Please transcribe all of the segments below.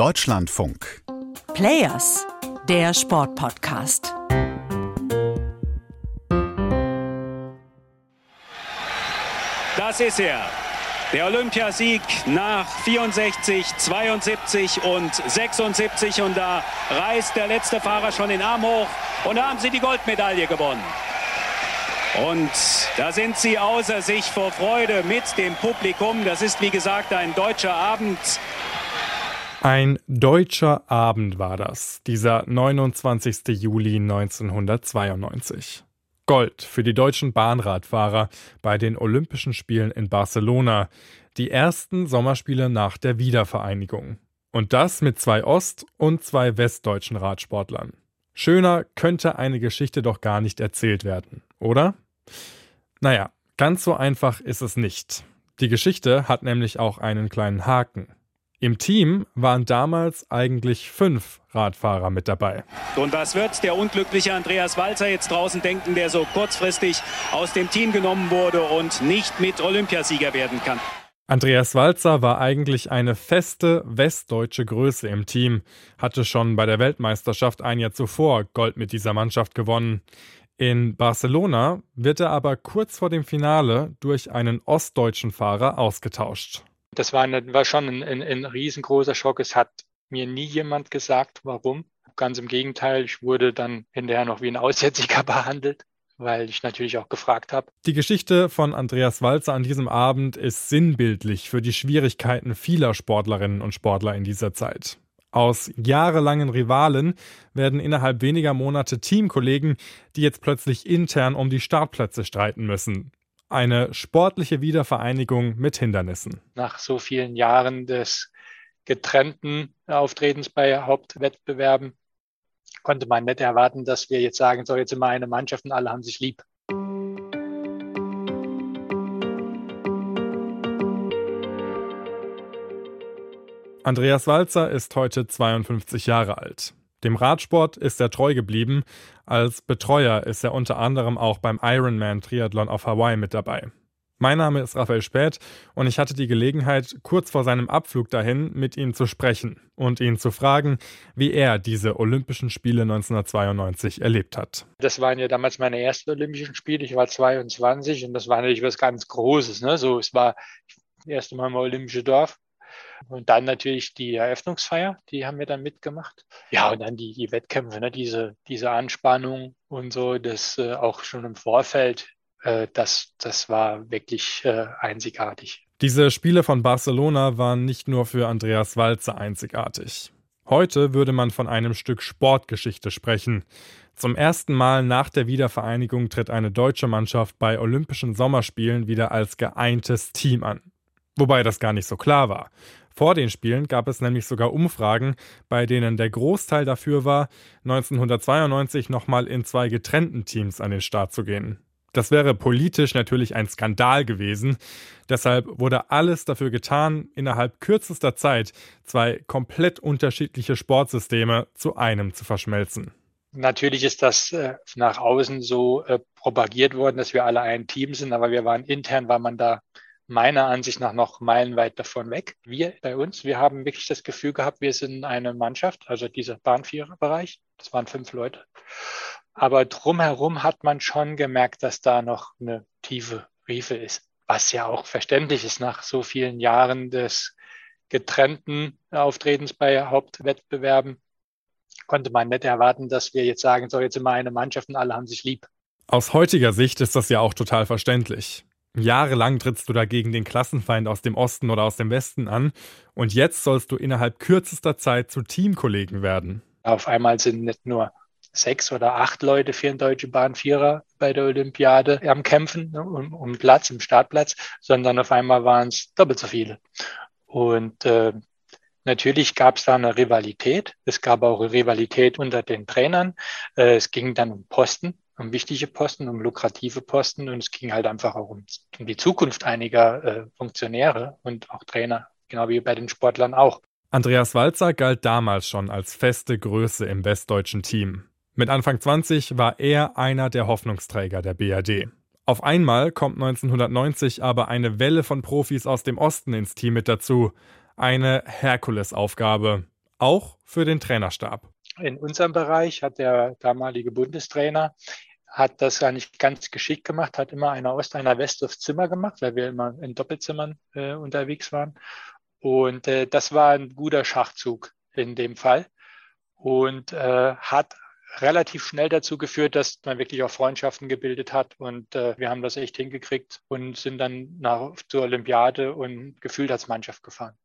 Deutschlandfunk. Players, der Sportpodcast. Das ist er. Der Olympiasieg nach 64, 72 und 76. Und da reißt der letzte Fahrer schon den Arm hoch. Und da haben sie die Goldmedaille gewonnen. Und da sind sie außer sich vor Freude mit dem Publikum. Das ist, wie gesagt, ein deutscher Abend. Ein deutscher Abend war das, dieser 29. Juli 1992. Gold für die deutschen Bahnradfahrer bei den Olympischen Spielen in Barcelona, die ersten Sommerspiele nach der Wiedervereinigung. Und das mit zwei ost- und zwei westdeutschen Radsportlern. Schöner könnte eine Geschichte doch gar nicht erzählt werden, oder? Naja, ganz so einfach ist es nicht. Die Geschichte hat nämlich auch einen kleinen Haken. Im Team waren damals eigentlich fünf Radfahrer mit dabei. Und was wird der unglückliche Andreas Walzer jetzt draußen denken, der so kurzfristig aus dem Team genommen wurde und nicht mit Olympiasieger werden kann? Andreas Walzer war eigentlich eine feste westdeutsche Größe im Team, hatte schon bei der Weltmeisterschaft ein Jahr zuvor Gold mit dieser Mannschaft gewonnen. In Barcelona wird er aber kurz vor dem Finale durch einen ostdeutschen Fahrer ausgetauscht. Das war, eine, war schon ein, ein, ein riesengroßer Schock. Es hat mir nie jemand gesagt, warum. Ganz im Gegenteil, ich wurde dann hinterher noch wie ein Aussätziger behandelt, weil ich natürlich auch gefragt habe. Die Geschichte von Andreas Walzer an diesem Abend ist sinnbildlich für die Schwierigkeiten vieler Sportlerinnen und Sportler in dieser Zeit. Aus jahrelangen Rivalen werden innerhalb weniger Monate Teamkollegen, die jetzt plötzlich intern um die Startplätze streiten müssen. Eine sportliche Wiedervereinigung mit Hindernissen. Nach so vielen Jahren des getrennten Auftretens bei Hauptwettbewerben konnte man nicht erwarten, dass wir jetzt sagen, so jetzt sind wir eine Mannschaft und alle haben sich lieb. Andreas Walzer ist heute 52 Jahre alt. Dem Radsport ist er treu geblieben. Als Betreuer ist er unter anderem auch beim Ironman Triathlon auf Hawaii mit dabei. Mein Name ist Raphael Späth und ich hatte die Gelegenheit, kurz vor seinem Abflug dahin mit ihm zu sprechen und ihn zu fragen, wie er diese Olympischen Spiele 1992 erlebt hat. Das waren ja damals meine ersten Olympischen Spiele. Ich war 22 und das war natürlich was ganz Großes. Ne? So, es war das erste Mal im Olympische Dorf. Und dann natürlich die Eröffnungsfeier, die haben wir dann mitgemacht. Ja, und dann die, die Wettkämpfe, ne? diese, diese Anspannung und so, das äh, auch schon im Vorfeld, äh, das, das war wirklich äh, einzigartig. Diese Spiele von Barcelona waren nicht nur für Andreas Walzer einzigartig. Heute würde man von einem Stück Sportgeschichte sprechen. Zum ersten Mal nach der Wiedervereinigung tritt eine deutsche Mannschaft bei Olympischen Sommerspielen wieder als geeintes Team an. Wobei das gar nicht so klar war. Vor den Spielen gab es nämlich sogar Umfragen, bei denen der Großteil dafür war, 1992 nochmal in zwei getrennten Teams an den Start zu gehen. Das wäre politisch natürlich ein Skandal gewesen. Deshalb wurde alles dafür getan, innerhalb kürzester Zeit zwei komplett unterschiedliche Sportsysteme zu einem zu verschmelzen. Natürlich ist das äh, nach außen so äh, propagiert worden, dass wir alle ein Team sind, aber wir waren intern, war man da meiner Ansicht nach noch meilenweit davon weg. Wir bei uns, wir haben wirklich das Gefühl gehabt, wir sind eine Mannschaft, also dieser Bahnviererbereich, das waren fünf Leute. Aber drumherum hat man schon gemerkt, dass da noch eine tiefe Riefe ist, was ja auch verständlich ist nach so vielen Jahren des getrennten Auftretens bei Hauptwettbewerben. Konnte man nicht erwarten, dass wir jetzt sagen, so jetzt sind wir eine Mannschaft und alle haben sich lieb. Aus heutiger Sicht ist das ja auch total verständlich. Jahrelang trittst du dagegen den Klassenfeind aus dem Osten oder aus dem Westen an und jetzt sollst du innerhalb kürzester Zeit zu Teamkollegen werden. Auf einmal sind nicht nur sechs oder acht Leute für den Deutschen Bahn Vierer bei der Olympiade am Kämpfen ne, um, um Platz, im Startplatz, sondern auf einmal waren es doppelt so viele. Und äh, natürlich gab es da eine Rivalität. Es gab auch eine Rivalität unter den Trainern. Äh, es ging dann um Posten wichtige Posten, um lukrative Posten und es ging halt einfach auch um, um die Zukunft einiger äh, Funktionäre und auch Trainer, genau wie bei den Sportlern auch. Andreas Walzer galt damals schon als feste Größe im westdeutschen Team. Mit Anfang 20 war er einer der Hoffnungsträger der BRD. Auf einmal kommt 1990 aber eine Welle von Profis aus dem Osten ins Team mit dazu. Eine Herkulesaufgabe. auch für den Trainerstab. In unserem Bereich hat der damalige Bundestrainer hat das nicht ganz geschickt gemacht, hat immer einer Ost, einer West aufs Zimmer gemacht, weil wir immer in Doppelzimmern äh, unterwegs waren. Und äh, das war ein guter Schachzug in dem Fall und äh, hat relativ schnell dazu geführt, dass man wirklich auch Freundschaften gebildet hat. Und äh, wir haben das echt hingekriegt und sind dann nach, zur Olympiade und gefühlt als Mannschaft gefahren.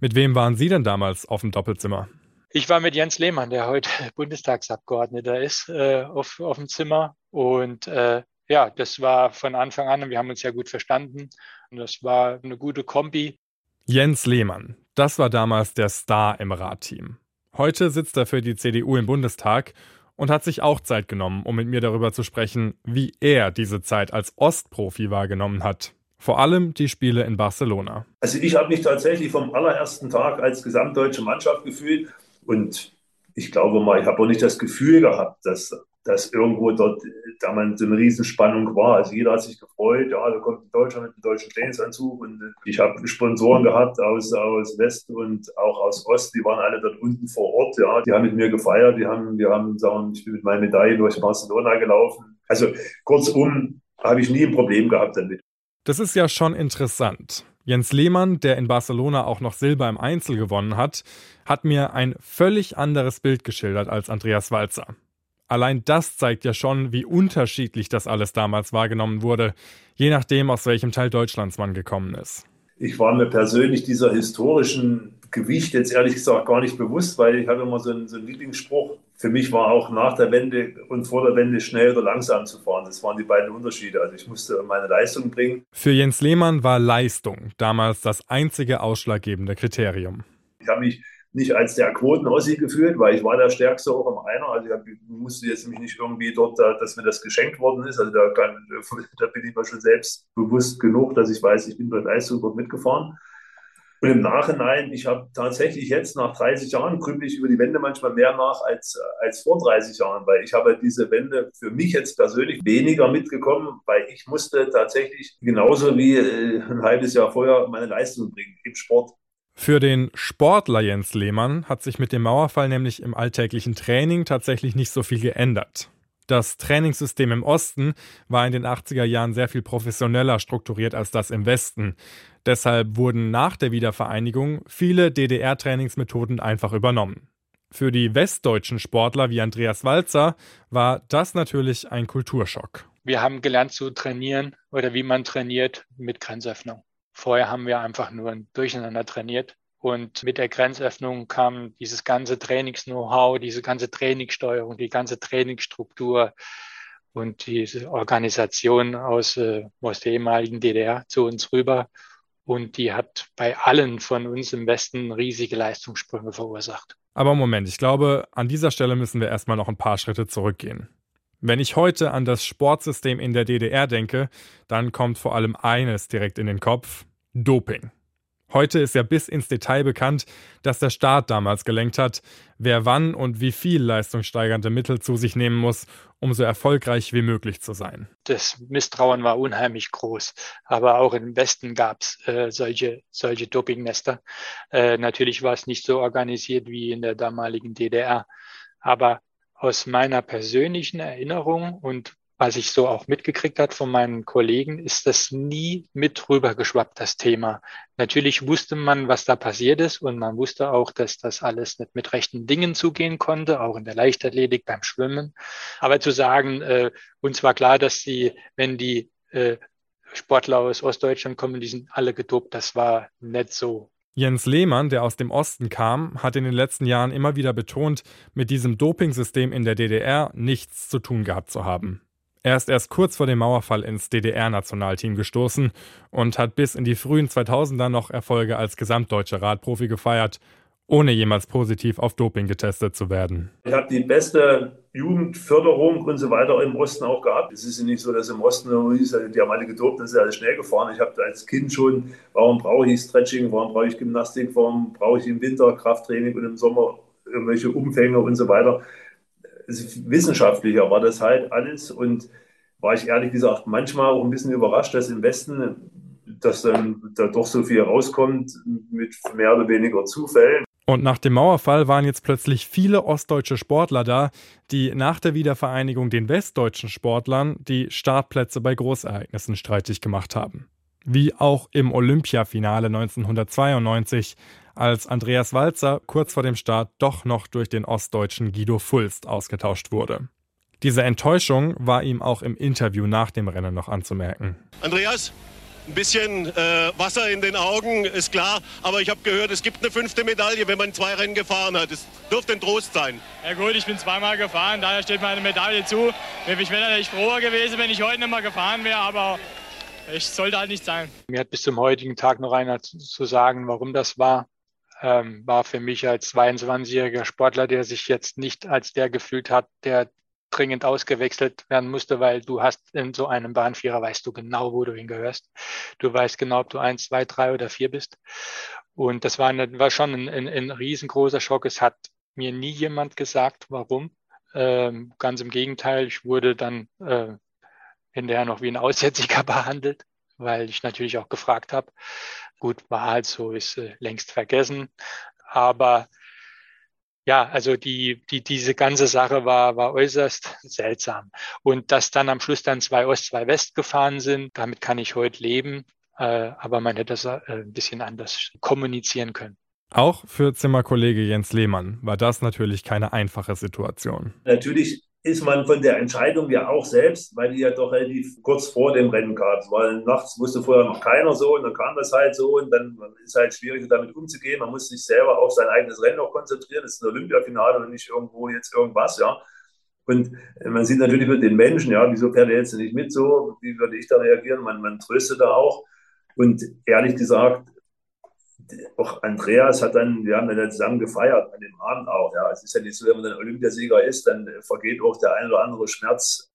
Mit wem waren Sie denn damals auf dem Doppelzimmer? Ich war mit Jens Lehmann, der heute Bundestagsabgeordneter ist, äh, auf, auf dem Zimmer. Und äh, ja, das war von Anfang an, wir haben uns ja gut verstanden. Und das war eine gute Kombi. Jens Lehmann, das war damals der Star im Radteam. Heute sitzt er für die CDU im Bundestag und hat sich auch Zeit genommen, um mit mir darüber zu sprechen, wie er diese Zeit als Ostprofi wahrgenommen hat. Vor allem die Spiele in Barcelona. Also ich habe mich tatsächlich vom allerersten Tag als gesamtdeutsche Mannschaft gefühlt und ich glaube mal, ich habe auch nicht das Gefühl gehabt, dass, dass irgendwo dort damals so eine Riesenspannung war. Also jeder hat sich gefreut, ja, da kommt ein Deutscher mit einem deutschen Trainingsanzug und ich habe Sponsoren gehabt aus, aus West und auch aus Ost, die waren alle dort unten vor Ort, ja, die haben mit mir gefeiert, die haben, wir haben, sagen, ich bin mit meinen Medaillen durch Barcelona gelaufen. Also kurzum habe ich nie ein Problem gehabt damit. Das ist ja schon interessant. Jens Lehmann, der in Barcelona auch noch Silber im Einzel gewonnen hat, hat mir ein völlig anderes Bild geschildert als Andreas Walzer. Allein das zeigt ja schon, wie unterschiedlich das alles damals wahrgenommen wurde, je nachdem, aus welchem Teil Deutschlands man gekommen ist. Ich war mir persönlich dieser historischen Gewicht jetzt ehrlich gesagt gar nicht bewusst, weil ich habe immer so einen, so einen Lieblingsspruch. Für mich war auch nach der Wende und vor der Wende schnell oder langsam zu fahren. Das waren die beiden Unterschiede. Also ich musste meine Leistung bringen. Für Jens Lehmann war Leistung damals das einzige ausschlaggebende Kriterium. Ich habe mich nicht als der Quoten-Ossi gefühlt, weil ich war der Stärkste auch im Einer. Also ich musste jetzt mich nicht irgendwie dort, dass mir das geschenkt worden ist. Also da, kann, da bin ich mir schon selbstbewusst genug, dass ich weiß, ich bin bei Leistung dort mitgefahren. Und im Nachhinein, ich habe tatsächlich jetzt nach 30 Jahren grübel ich über die Wende manchmal mehr nach als, als vor 30 Jahren, weil ich habe diese Wende für mich jetzt persönlich weniger mitgekommen, weil ich musste tatsächlich genauso wie äh, ein halbes Jahr vorher meine Leistung bringen im Sport. Für den Sportler Jens Lehmann hat sich mit dem Mauerfall nämlich im alltäglichen Training tatsächlich nicht so viel geändert. Das Trainingssystem im Osten war in den 80er Jahren sehr viel professioneller strukturiert als das im Westen. Deshalb wurden nach der Wiedervereinigung viele DDR-Trainingsmethoden einfach übernommen. Für die westdeutschen Sportler wie Andreas Walzer war das natürlich ein Kulturschock. Wir haben gelernt zu trainieren oder wie man trainiert mit Grenzöffnung. Vorher haben wir einfach nur durcheinander trainiert. Und mit der Grenzöffnung kam dieses ganze Trainings-Know-how, diese ganze Trainingssteuerung, die ganze Trainingsstruktur und diese Organisation aus, äh, aus der ehemaligen DDR zu uns rüber. Und die hat bei allen von uns im Westen riesige Leistungssprünge verursacht. Aber Moment, ich glaube, an dieser Stelle müssen wir erstmal noch ein paar Schritte zurückgehen. Wenn ich heute an das Sportsystem in der DDR denke, dann kommt vor allem eines direkt in den Kopf: Doping. Heute ist ja bis ins Detail bekannt, dass der Staat damals gelenkt hat, wer wann und wie viel leistungssteigernde Mittel zu sich nehmen muss, um so erfolgreich wie möglich zu sein. Das Misstrauen war unheimlich groß, aber auch im Westen gab es äh, solche, solche Dopingnester. Äh, natürlich war es nicht so organisiert wie in der damaligen DDR, aber aus meiner persönlichen Erinnerung und was ich so auch mitgekriegt hat von meinen Kollegen, ist das nie mit rübergeschwappt, das Thema. Natürlich wusste man, was da passiert ist und man wusste auch, dass das alles nicht mit rechten Dingen zugehen konnte, auch in der Leichtathletik beim Schwimmen. Aber zu sagen, äh, uns war klar, dass die, wenn die äh, Sportler aus Ostdeutschland kommen, die sind alle gedopt, das war nicht so. Jens Lehmann, der aus dem Osten kam, hat in den letzten Jahren immer wieder betont, mit diesem Dopingsystem in der DDR nichts zu tun gehabt zu haben. Er ist erst kurz vor dem Mauerfall ins DDR-Nationalteam gestoßen und hat bis in die frühen 2000er noch Erfolge als gesamtdeutscher Radprofi gefeiert, ohne jemals positiv auf Doping getestet zu werden. Ich habe die beste Jugendförderung und so weiter im Osten auch gehabt. Es ist ja nicht so, dass im Osten die haben alle gedopt, das ist alles schnell gefahren. Ich habe als Kind schon, warum brauche ich Stretching, warum brauche ich Gymnastik, warum brauche ich im Winter Krafttraining und im Sommer irgendwelche Umfänge und so weiter wissenschaftlicher war das halt alles und war ich ehrlich gesagt manchmal auch ein bisschen überrascht, dass im Westen, dass dann da doch so viel rauskommt mit mehr oder weniger Zufällen. Und nach dem Mauerfall waren jetzt plötzlich viele ostdeutsche Sportler da, die nach der Wiedervereinigung den westdeutschen Sportlern die Startplätze bei Großereignissen streitig gemacht haben. Wie auch im Olympiafinale 1992, als Andreas Walzer kurz vor dem Start doch noch durch den ostdeutschen Guido Fulst ausgetauscht wurde. Diese Enttäuschung war ihm auch im Interview nach dem Rennen noch anzumerken. Andreas, ein bisschen äh, Wasser in den Augen, ist klar. Aber ich habe gehört, es gibt eine fünfte Medaille, wenn man zwei Rennen gefahren hat. Es dürfte ein Trost sein. Ja gut, ich bin zweimal gefahren, daher steht mir eine Medaille zu. Ich wäre natürlich froher gewesen, wenn ich heute nicht mehr gefahren wäre, aber es sollte halt nicht sein. Mir hat bis zum heutigen Tag noch einer zu sagen, warum das war. Ähm, war für mich als 22-jähriger Sportler, der sich jetzt nicht als der gefühlt hat, der dringend ausgewechselt werden musste, weil du hast in so einem Bahnvierer, weißt du genau, wo du hingehörst. Du weißt genau, ob du eins, zwei, drei oder vier bist. Und das war, eine, war schon ein, ein, ein riesengroßer Schock. Es hat mir nie jemand gesagt, warum. Ähm, ganz im Gegenteil, ich wurde dann äh, hinterher noch wie ein Aussätziger behandelt, weil ich natürlich auch gefragt habe. Gut, war halt so, ist äh, längst vergessen. Aber ja, also die, die, diese ganze Sache war, war äußerst seltsam. Und dass dann am Schluss dann zwei Ost, zwei West gefahren sind, damit kann ich heute leben. Äh, aber man hätte das äh, ein bisschen anders kommunizieren können. Auch für Zimmerkollege Jens Lehmann war das natürlich keine einfache Situation. Natürlich ist man von der Entscheidung ja auch selbst, weil die ja doch relativ kurz vor dem Rennen gab. Weil nachts wusste vorher noch keiner so und dann kam das halt so und dann ist halt schwierig damit umzugehen. Man muss sich selber auf sein eigenes Rennen auch konzentrieren. Das ist ein Olympiafinale und nicht irgendwo jetzt irgendwas, ja. Und man sieht natürlich mit den Menschen, ja, wieso fährt er jetzt nicht mit so? Wie würde ich da reagieren? Man, man tröstet da auch. Und ehrlich gesagt, auch Andreas hat dann, wir haben dann zusammen gefeiert an dem Abend auch. Ja, es ist ja nicht so, wenn man dann Olympiasieger ist, dann vergeht auch der ein oder andere Schmerz.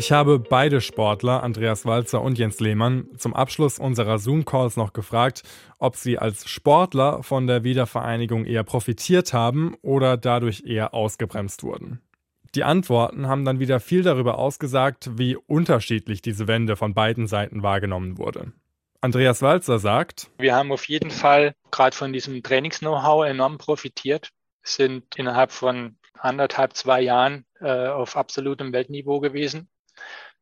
Ich habe beide Sportler, Andreas Walzer und Jens Lehmann, zum Abschluss unserer Zoom-Calls noch gefragt, ob sie als Sportler von der Wiedervereinigung eher profitiert haben oder dadurch eher ausgebremst wurden. Die Antworten haben dann wieder viel darüber ausgesagt, wie unterschiedlich diese Wende von beiden Seiten wahrgenommen wurde. Andreas Walzer sagt, wir haben auf jeden Fall gerade von diesem Trainings-Know-how enorm profitiert, sind innerhalb von anderthalb, zwei Jahren äh, auf absolutem Weltniveau gewesen.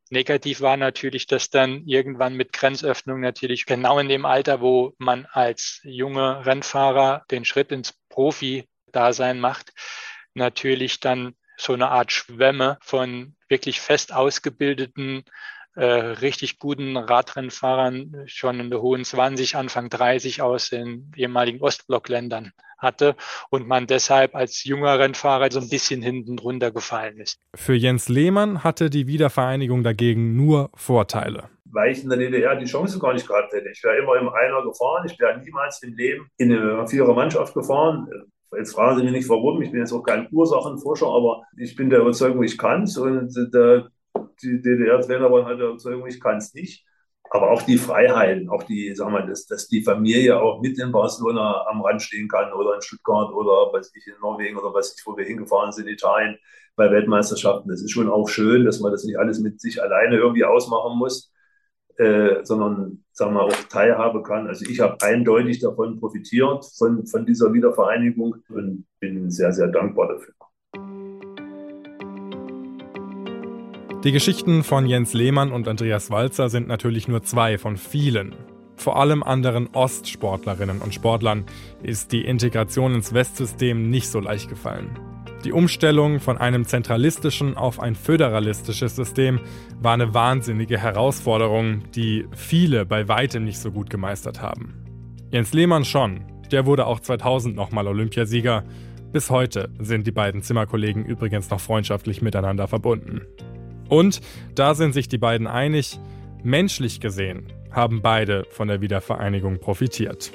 Negativ war natürlich, dass dann irgendwann mit Grenzöffnung natürlich genau in dem Alter, wo man als junger Rennfahrer den Schritt ins Profi-Dasein macht, natürlich dann so eine Art Schwämme von wirklich fest ausgebildeten, äh, richtig guten Radrennfahrern schon in der hohen 20, Anfang 30 aus den ehemaligen Ostblockländern hatte und man deshalb als junger Rennfahrer so ein bisschen hinten runtergefallen ist. Für Jens Lehmann hatte die Wiedervereinigung dagegen nur Vorteile weil ich in der DDR die Chance gar nicht gehabt hätte. Ich wäre immer im Einer gefahren, ich wäre niemals im Leben in eine Vierer Mannschaft gefahren. Jetzt fragen Sie mich nicht, warum. Ich bin jetzt auch kein Ursachenforscher, aber ich bin der Überzeugung, ich kann es. Und der, die DDR-Trainer waren halt der Überzeugung, ich kann es nicht. Aber auch die Freiheiten, auch die, sagen wir, dass, dass die Familie auch mit in Barcelona am Rand stehen kann oder in Stuttgart oder weiß ich, in Norwegen oder weiß ich, wo wir hingefahren sind, in Italien bei Weltmeisterschaften. Das ist schon auch schön, dass man das nicht alles mit sich alleine irgendwie ausmachen muss. Äh, sondern sagen wir, auch teilhaben kann. Also ich habe eindeutig davon profitiert, von, von dieser Wiedervereinigung und bin sehr, sehr dankbar dafür. Die Geschichten von Jens Lehmann und Andreas Walzer sind natürlich nur zwei von vielen. Vor allem anderen Ostsportlerinnen und Sportlern ist die Integration ins Westsystem nicht so leicht gefallen. Die Umstellung von einem zentralistischen auf ein föderalistisches System war eine wahnsinnige Herausforderung, die viele bei weitem nicht so gut gemeistert haben. Jens Lehmann schon, der wurde auch 2000 nochmal Olympiasieger. Bis heute sind die beiden Zimmerkollegen übrigens noch freundschaftlich miteinander verbunden. Und da sind sich die beiden einig, menschlich gesehen haben beide von der Wiedervereinigung profitiert.